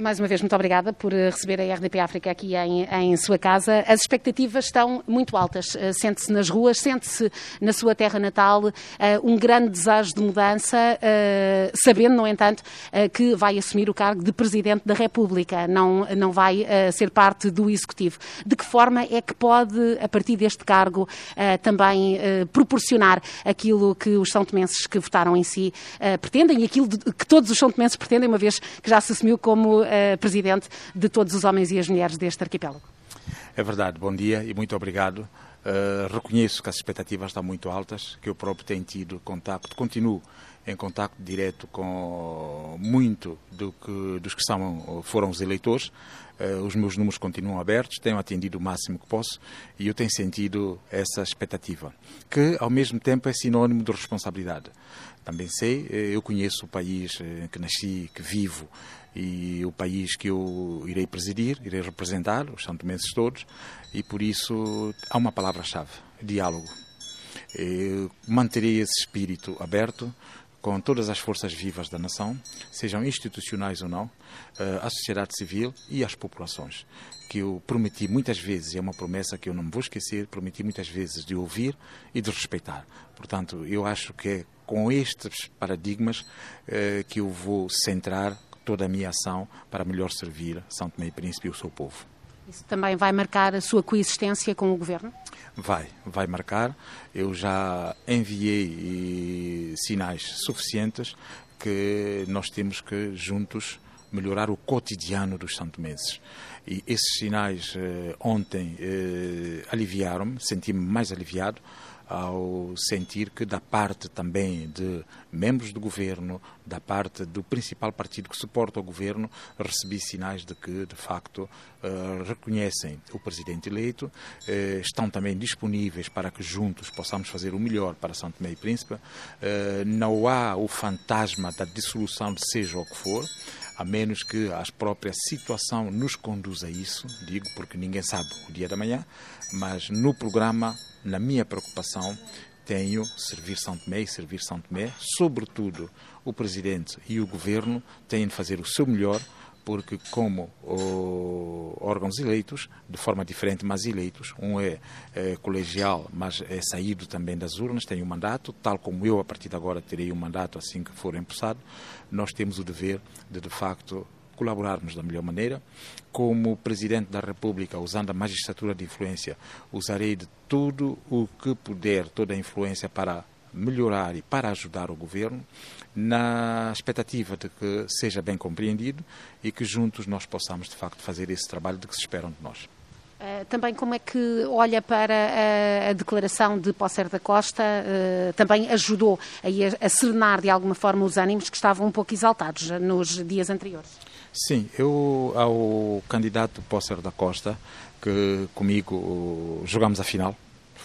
Mais uma vez, muito obrigada por eh, receber a RDP África aqui em, em sua casa. As expectativas estão muito altas. Eh, sente-se nas ruas, sente-se na sua terra natal uh, um grande desejo de mudança, sabendo, no entanto, que vai assumir o cargo de Presidente da República, não, não vai ser parte do Executivo. De que forma é que pode, a partir deste cargo, também proporcionar aquilo que os são tomenses que votaram em si pretendem e aquilo que todos os são tomenses pretendem, uma vez que já se assumiu como presidente de todos os homens e as mulheres deste arquipélago. É verdade, bom dia e muito obrigado. Uh, reconheço que as expectativas estão muito altas, que eu próprio tenho tido contacto, continuo em contacto direto com muito do que, dos que são, foram os eleitores. Uh, os meus números continuam abertos, tenho atendido o máximo que posso e eu tenho sentido essa expectativa, que ao mesmo tempo é sinónimo de responsabilidade. Também sei, eu conheço o país que nasci, que vivo, e o país que eu irei presidir, irei representar, os santomenses todos, e por isso há uma palavra-chave: diálogo. Eu manterei esse espírito aberto com todas as forças vivas da nação, sejam institucionais ou não, eh, a sociedade civil e as populações. Que eu prometi muitas vezes, e é uma promessa que eu não vou esquecer, prometi muitas vezes de ouvir e de respeitar. Portanto, eu acho que é com estes paradigmas eh, que eu vou centrar toda a minha ação para melhor servir São Tomé e Príncipe e o seu povo. Isso também vai marcar a sua coexistência com o Governo? Vai, vai marcar. Eu já enviei sinais suficientes que nós temos que juntos melhorar o cotidiano dos santomenses. E esses sinais eh, ontem eh, aliviaram-me, senti-me mais aliviado, ao sentir que, da parte também de membros do governo, da parte do principal partido que suporta o governo, recebi sinais de que, de facto, uh, reconhecem o presidente eleito, uh, estão também disponíveis para que juntos possamos fazer o melhor para São Tomé e Príncipe. Uh, não há o fantasma da dissolução de seja o que for a menos que a própria situação nos conduza a isso, digo porque ninguém sabe o dia da manhã, mas no programa na minha preocupação, tenho servir São Tomé e servir São Tomé, sobretudo o Presidente e o Governo têm de fazer o seu melhor, porque como órgãos eleitos, de forma diferente, mas eleitos, um é, é, colegial, mas é saído também das urnas, tem um mandato, tal como eu a partir de agora terei um mandato assim que for empossado, nós temos o dever de, de facto, colaborarmos da melhor maneira. Como Presidente da República, usando a magistratura de influência, usarei de tudo o que puder, toda a influência para melhorar e para ajudar o governo, na expectativa de que seja bem compreendido e que juntos nós possamos, de facto, fazer esse trabalho de que se esperam de nós. Uh, também como é que olha para a, a declaração de Pócer da Costa, uh, também ajudou a, a serenar de alguma forma os ânimos que estavam um pouco exaltados nos dias anteriores? Sim, eu ao candidato Pócer da Costa, que comigo jogamos a final,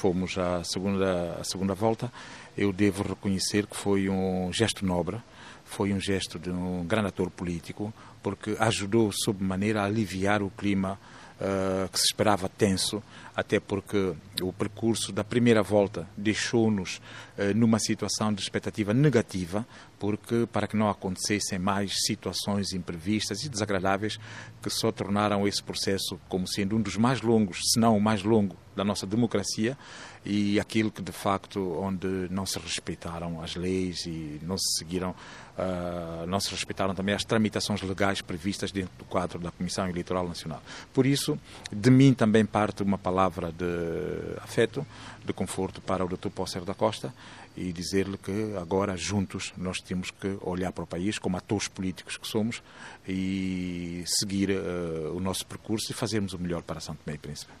fomos à segunda, à segunda volta, eu devo reconhecer que foi um gesto nobre, foi um gesto de um grande ator político, porque ajudou sob maneira a aliviar o clima uh, que se esperava tenso, até porque o percurso da primeira volta deixou-nos uh, numa situação de expectativa negativa, porque para que não acontecessem mais situações imprevistas e desagradáveis que só tornaram esse processo como sendo um dos mais longos, se não o mais longo da nossa democracia e aquilo que de facto onde não se respeitaram as leis e não se seguiram uh, não se respeitaram também as tramitações legais previstas dentro do quadro da Comissão Eleitoral Nacional. Por isso, de mim também parte uma palavra de afeto, de conforto para o Dr. Pócer da Costa e dizer-lhe que agora juntos nós temos que olhar para o país como atores políticos que somos e seguir uh, o nosso percurso e fazermos o melhor para São Tomé e Príncipe.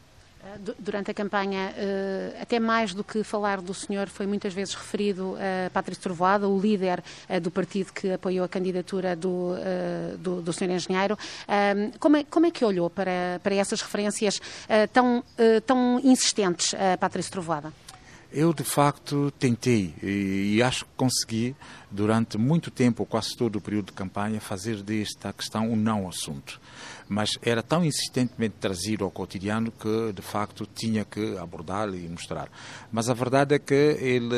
Eh, durante a campanha, eh, até mais do que falar do senhor, foi muitas vezes referido a Patrício Trovoada, o líder do partido que apoiou a candidatura do, do, do senhor engenheiro. Como é, como é que olhou para, para essas referências tão, tão insistentes a Patrício Trovoada? Eu, de facto, tentei e, acho que consegui, durante muito tempo, quase todo o período de campanha, fazer desta questão um não assunto. Mas era tão insistentemente trazido ao cotidiano que, de facto, tinha que abordar e mostrar. Mas a verdade é que ele,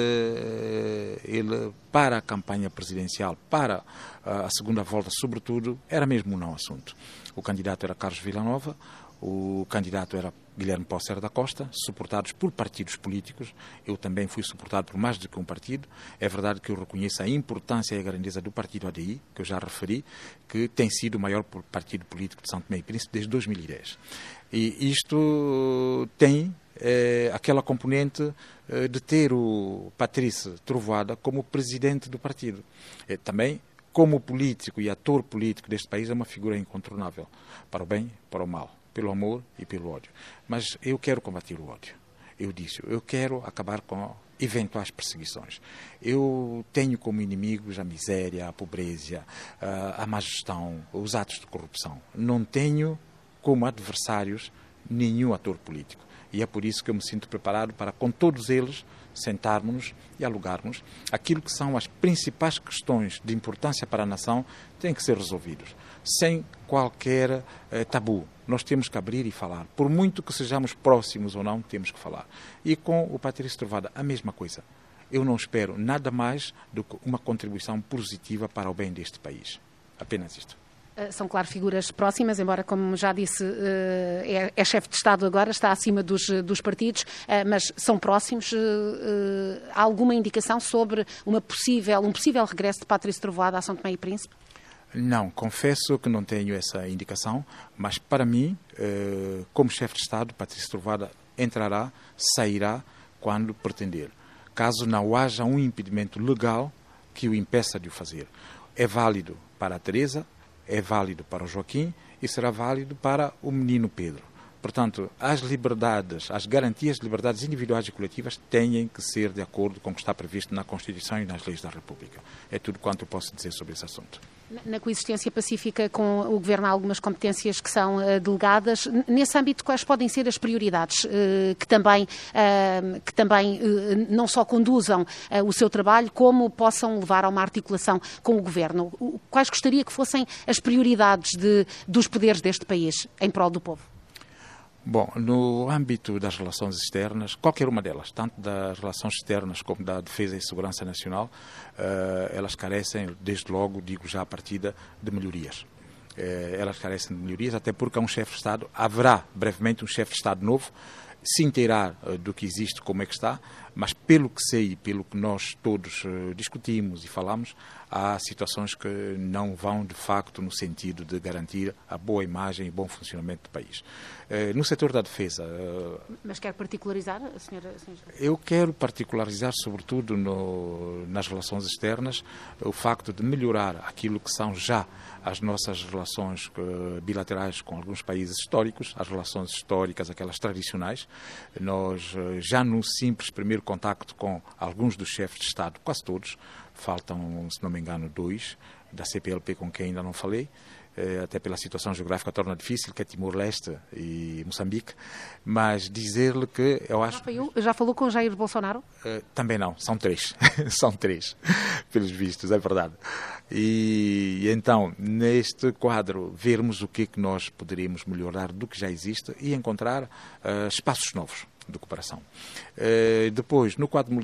ele para a campanha presidencial, para a segunda volta, sobretudo, era mesmo um não assunto. O candidato era Carlos Villanova, o candidato era Guilherme Posser da Costa, suportados por partidos políticos. Eu também fui suportado por mais do que um partido. É verdade que eu reconheço a importância e a grandeza do partido ADI, que eu já referi, que tem sido o maior partido político de São Tomé e Príncipe desde 2010. E isto tem é, aquela componente é, de ter o Patrício Trovoada como presidente do partido. É, também como político e ator político deste país é uma figura incontornável, para o bem para o mal pelo amor e pelo ódio. Mas eu quero combater o ódio. Eu disse, eu quero acabar com eventuais perseguições. Eu tenho como inimigos a miséria, a pobreza, a má gestão, os atos de corrupção. Não tenho como adversários nenhum ator político. E é por isso que eu me sinto preparado para, com todos eles, sentarmos e alugarmos aquilo que são as principais questões de importância para a nação, têm que ser resolvidos, sem qualquer eh, tabu. Nós temos que abrir e falar. Por muito que sejamos próximos ou não, temos que falar. E com o Patrício Trovada, a mesma coisa. Eu não espero nada mais do que uma contribuição positiva para o bem deste país. Apenas isto. Eh, são, claro, figuras próximas, embora, como já disse, eh, é, é chefe de Estado agora, está acima dos, dos partidos, eh, mas são próximos. Há alguma indicação sobre uma possível, um possível regresso de Patrício Trovoada a São Tomé e Príncipe? Não, confesso que não tenho essa indicação, mas para mim, como chefe de Estado, Patrício Trovoada entrará, sairá quando pretender, caso não haja um impedimento legal que o impeça de o fazer. É válido para a Teresa, é válido para o Joaquim e será válido para o menino Pedro. Portanto, as liberdades, as garantias de liberdades individuais e coletivas têm que ser de acordo com o que está previsto na Constituição e nas leis da República. É tudo quanto eu posso dizer sobre esse assunto. Na coexistência pacífica com o Governo há algumas competências que são uh, delegadas. Nesse âmbito, quais podem ser as prioridades uh, que também, uh, que também não só conduzam o seu trabalho, como possam levar a uma articulação com o Governo? Quais gostaria que fossem as prioridades de, dos poderes deste país em prol do povo? Bom, no âmbito das relações externas, qualquer uma delas, tanto das relações externas como da defesa e segurança nacional, uh, elas carecem, desde logo, digo já a partida, de melhorias. Uh, elas carecem de melhorias, até porque há um chefe de Estado, haverá brevemente um chefe de Estado novo, se inteirar uh, do que existe, como é que está, mas pelo que sei e pelo que nós todos discutimos e falamos, há situações que não vão de facto no sentido de garantir a boa imagem e bom funcionamento do país. Eh, no setor da defesa. Eh, Mas quer particularizar, senhora? Eu quero particularizar, sobretudo no, nas relações externas, o facto de melhorar aquilo que são já as nossas relações eh, bilaterais com alguns países históricos, as relações históricas, aquelas tradicionais. Nós, já no simples primeiro contacto com alguns dos chefes de Estado, quase todos, faltam, se não me engano, dois da CPLP com quem ainda não falei, eh, até pela situação geográfica torna difícil, que é Timor-Leste e Moçambique, mas dizer-lhe que eu acho... Já, já falou com Jair Bolsonaro? Uh, também não, são três, são três, pelos vistos, é verdade. E, e então, neste quadro, vermos o que é que nós poderíamos melhorar do que já existe e encontrar uh, espaços novos de cooperação. Uh, depois, no quadro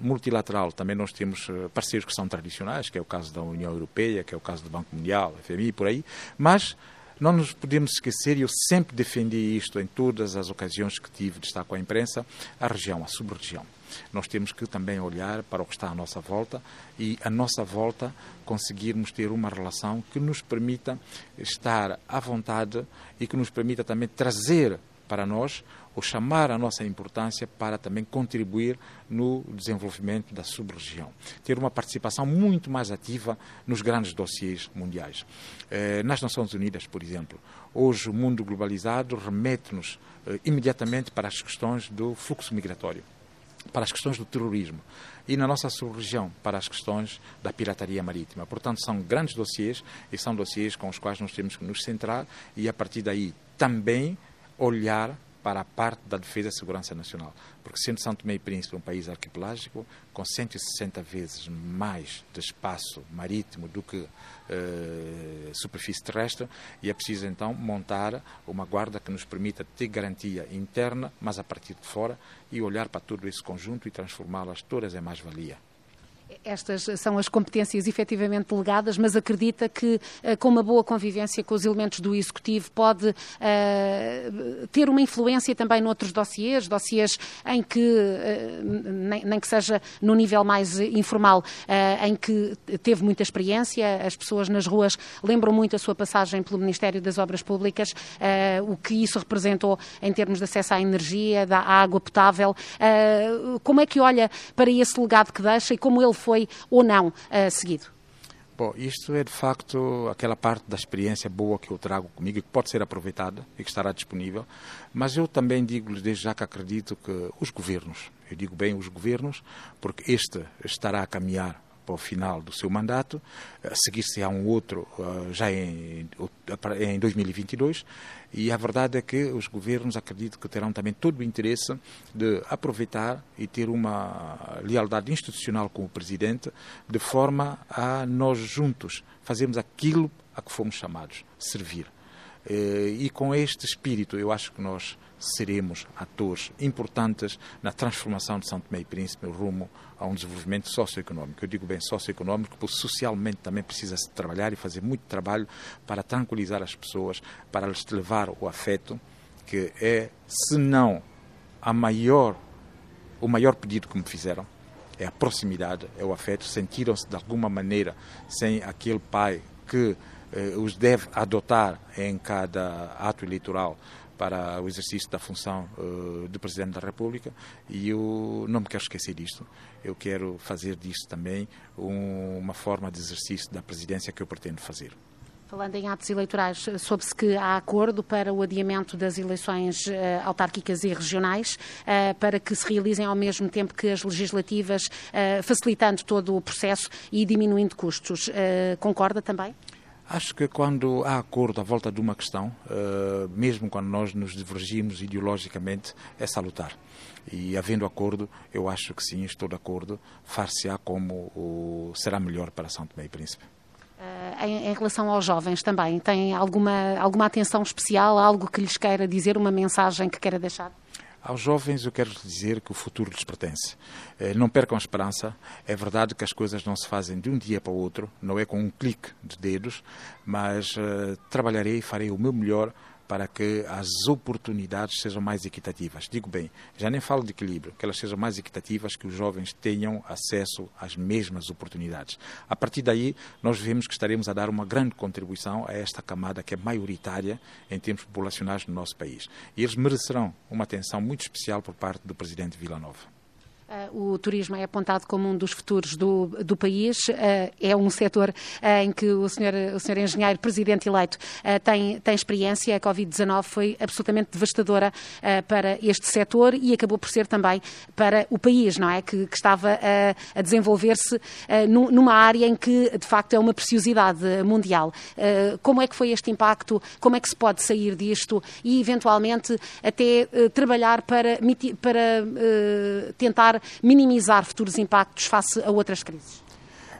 multilateral, também nós temos eh, parceiros que são tradicionais, que é o caso da União Europeia, que é o caso do Banco Mundial, FMI por aí, mas não nos podemos esquecer, e eu sempre defendi isto em todas as ocasiões que tive de estar com a imprensa, a região, a sub-região. Nós temos que também olhar para o que está à nossa volta e, à nossa volta, conseguirmos ter uma relação que nos permita estar à vontade e que nos permita também trazer para nós ou chamar a nossa importância para também contribuir no desenvolvimento da sub-região. Ter uma participação muito mais ativa nos grandes dossiês mundiais. Eh, nas Nações Unidas, por exemplo, hoje o mundo globalizado remete-nos eh, imediatamente para as questões do fluxo migratório para as questões do terrorismo e na nossa sub-região para as questões da pirataria marítima. Portanto, são grandes dossiês e são dossiês com os quais nós temos que nos centrar e a partir daí também olhar para a parte da defesa e segurança nacional. Porque sendo São Tomé e Príncipe um país arquipelágico, com 160 vezes mais de espaço marítimo do que eh, superfície terrestre, e é preciso então montar uma guarda que nos permita ter garantia interna, mas a partir de fora, e olhar para todo esse conjunto e transformá-las todas em mais-valia estas são as competências efetivamente delegadas, mas acredita que eh, com uma boa convivência com os elementos do Executivo pode uh, ter uma influência também noutros dossiês, dossiês em que, uh, nem, nem, que seja no nível mais informal, uh, em que teve muita experiência, as pessoas nas ruas lembram muito a sua passagem pelo Ministério das Obras Públicas, o que isso representou em termos de acesso à energia, da água potável. como é que olha para esse legado que deixa e como ele foi ou não uh, seguido? Bom, isto é de facto aquela parte da experiência boa que eu trago comigo e que pode ser aproveitada e que estará disponível, mas eu também digo desde já que acredito que os governos, eu digo bem os governos, porque este estará a caminhar para o final do seu mandato, a seguir-se a um outro uh, já em, em 2022, e a verdade é que os governos acredito que terão também todo o interesse de aproveitar e ter uma lealdade institucional com o Presidente, de forma a nós juntos fazermos aquilo a que fomos chamados, servir. Eh, e com este espírito, eu acho que nós seremos atores importantes na transformação de São Tomé e Príncipe rumo a um desenvolvimento socioeconómico. Eu digo bem socioeconómico, porque socialmente também precisa-se trabalhar e fazer muito trabalho para tranquilizar as pessoas, para lhes levar o afeto, que é, se não a maior, o maior pedido que me fizeram, é a proximidade, é o afeto. Sentiram-se de alguma maneira sem aquele pai que os deve adotar em cada ato eleitoral para o exercício da função uh, de Presidente da República e eu não me quero esquecer disto. Eu quero fazer disto também um, uma forma de exercício da presidência que eu pretendo fazer. Falando em atos eleitorais, soube-se que há acordo para o adiamento das eleições uh, autárquicas e regionais, uh, para que se realizem ao mesmo tempo que as legislativas, facilitando todo o processo e diminuindo custos. concorda também? Acho que quando há acordo à volta de uma questão, uh, mesmo quando nós nos divergimos ideologicamente, é salutar. E havendo acordo, eu acho que sim, estou de acordo, far-se-á como será melhor para São Tomé e Príncipe. Uh, em, em, relação aos jovens também, tem alguma, alguma atenção especial, algo que lhes queira dizer, uma mensagem que queira deixar? Aos jovens eu quero dizer que o futuro lhes pertence. Eh, não percam a esperança. É verdade que as coisas não se fazem de um dia para o outro, não é com um clique de dedos, mas uh, trabalharei e farei o meu melhor para que as oportunidades sejam mais equitativas. Digo bem, já nem falo de equilíbrio, que elas sejam mais equitativas, que os jovens tenham acesso às mesmas oportunidades. A partir daí, nós vemos que estaremos a dar uma grande contribuição a esta camada que é maioritária em termos populacionais no nosso país. E eles merecerão uma atenção muito especial por parte do Presidente Vila Nova. Uh, o turismo é apontado como um dos futuros do, do país. Uh, é um setor uh, em que o senhor, o senhor engenheiro, presidente eleito, tem, tem experiência. A Covid-19 foi absolutamente devastadora para este setor e acabou por ser também para o país, não é? Que, que estava a desenvolver-se numa área em que, de facto, é uma preciosidade mundial. como é que foi este impacto? Como é que se pode sair disto e, eventualmente, até trabalhar para, para tentar minimizar futuros impactos face a outras crises?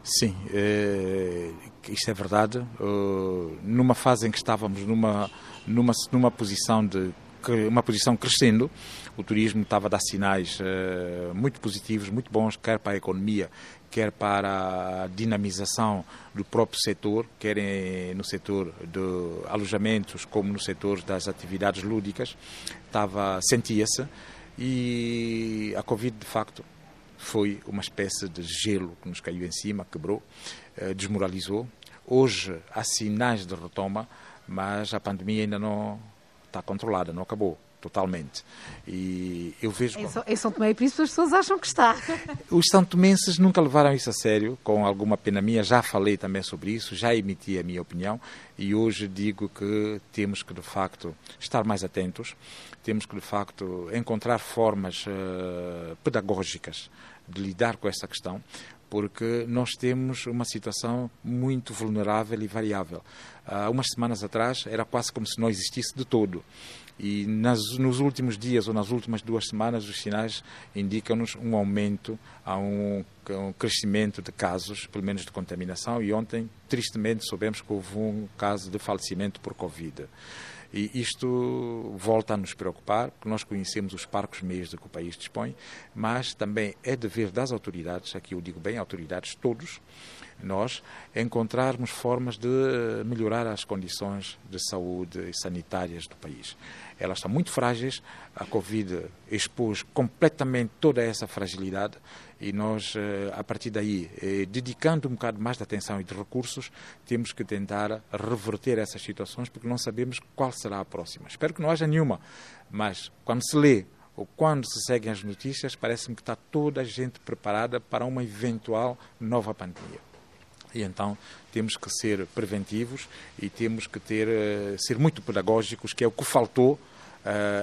Sim, é, isto é verdade. Uh, numa fase em que estávamos numa, numa, numa posição de uma posição crescendo, o turismo estava a dar sinais uh, muito positivos, muito bons, quer para a economia, quer para a dinamização do próprio setor, quer no setor de alojamentos, como no setor das atividades lúdicas, estava sentia-se e a Covid, de facto, foi uma espécie de gelo que nos caiu em cima, quebrou, eh, desmoralizou. Hoje há sinais de retoma, mas a pandemia ainda não está controlada, não acabou totalmente. E eu vejo. Em, em São Tomé e Príncipe as pessoas acham que está. Os São Tomenses nunca levaram isso a sério, com alguma pena minha. Já falei também sobre isso, já emiti a minha opinião e hoje digo que temos que de facto estar mais atentos, temos que de facto encontrar formas uh, pedagógicas de lidar com esta questão, porque nós temos uma situação muito vulnerável e variável. Há umas semanas atrás era quase como se não existisse de todo. E nas, nos últimos dias ou nas últimas duas semanas, os sinais indicam-nos um aumento, há um, um, crescimento de casos, pelo menos de contaminação, e ontem, tristemente, soubemos que houve um caso de falecimento por Covid. E isto volta a nos preocupar, porque nós conhecemos os parcos meios de que o país dispõe, mas também é dever das autoridades, aqui eu digo bem autoridades, todos, nós, encontrarmos formas de melhorar as condições de saúde e sanitárias do país. Elas estão muito frágeis, a Covid expôs completamente toda essa fragilidade e nós, eh, a partir daí, eh, dedicando um bocado mais de atenção e de recursos, temos que tentar reverter essas situações porque não sabemos qual será a próxima. Espero que não haja nenhuma, mas quando se lê ou quando se seguem as notícias, parece-me que está toda a gente preparada para uma eventual nova pandemia. E então temos que ser preventivos e temos que ter, eh, ser muito pedagógicos, que é o que faltou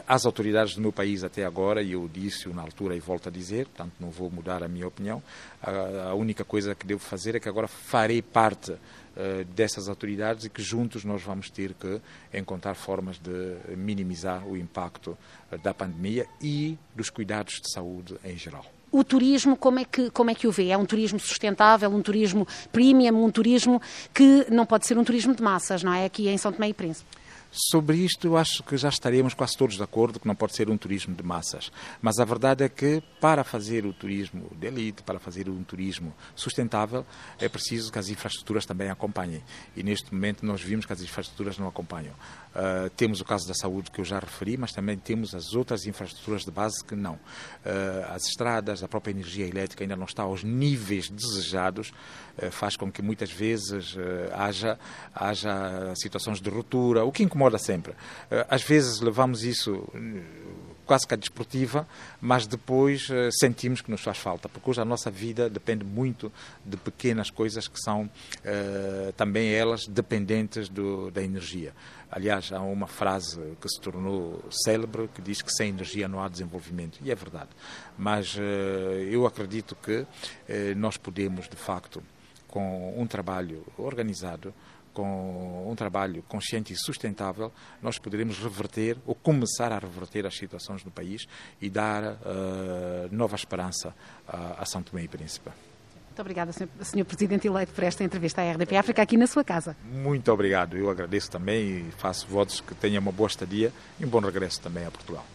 às autoridades do meu país até agora, e eu disse na altura e volto a dizer, portanto não vou mudar a minha opinião, a, a única coisa que devo fazer é que agora farei parte uh, dessas autoridades e que juntos nós vamos ter que encontrar formas de minimizar o impacto uh, da pandemia e dos cuidados de saúde em geral. O turismo, como é, que, como é que o vê? É um turismo sustentável, um turismo premium, um turismo que não pode ser um turismo de massas, não é? Aqui em São Tomé e Príncipe. Sobre isto, eu acho que já estaremos quase todos de acordo que não pode ser um turismo de massas. Mas a verdade é que, para fazer o turismo de elite, para fazer um turismo sustentável, é preciso que as infraestruturas também acompanhem. E neste momento nós vimos que as infraestruturas não acompanham. Uh, temos o caso da saúde que eu já referi, mas também temos as outras infraestruturas de base que não. Uh, as estradas, a própria energia elétrica ainda não está aos níveis desejados, uh, faz com que muitas vezes haja, haja situações de ruptura, o que incomoda sempre. às vezes levamos isso quase que a desportiva, mas depois uh, sentimos que nos faz falta, porque hoje a nossa vida depende muito de pequenas coisas que são também elas dependentes do, da energia. Aliás, há uma frase que se tornou célebre que diz que sem energia não há desenvolvimento, e é verdade. Mas eu acredito que nós podemos, de facto, com um trabalho organizado, com um trabalho consciente e sustentável, nós poderemos reverter ou começar a reverter as situações do país e dar uh, nova esperança a, a São Tomé e Príncipe. Muito obrigada, Sr. Presidente eleito, por esta entrevista à RDP África aqui na sua casa. Muito obrigado. Eu agradeço também e faço votos que tenha uma boa estadia e um bom regresso também a Portugal.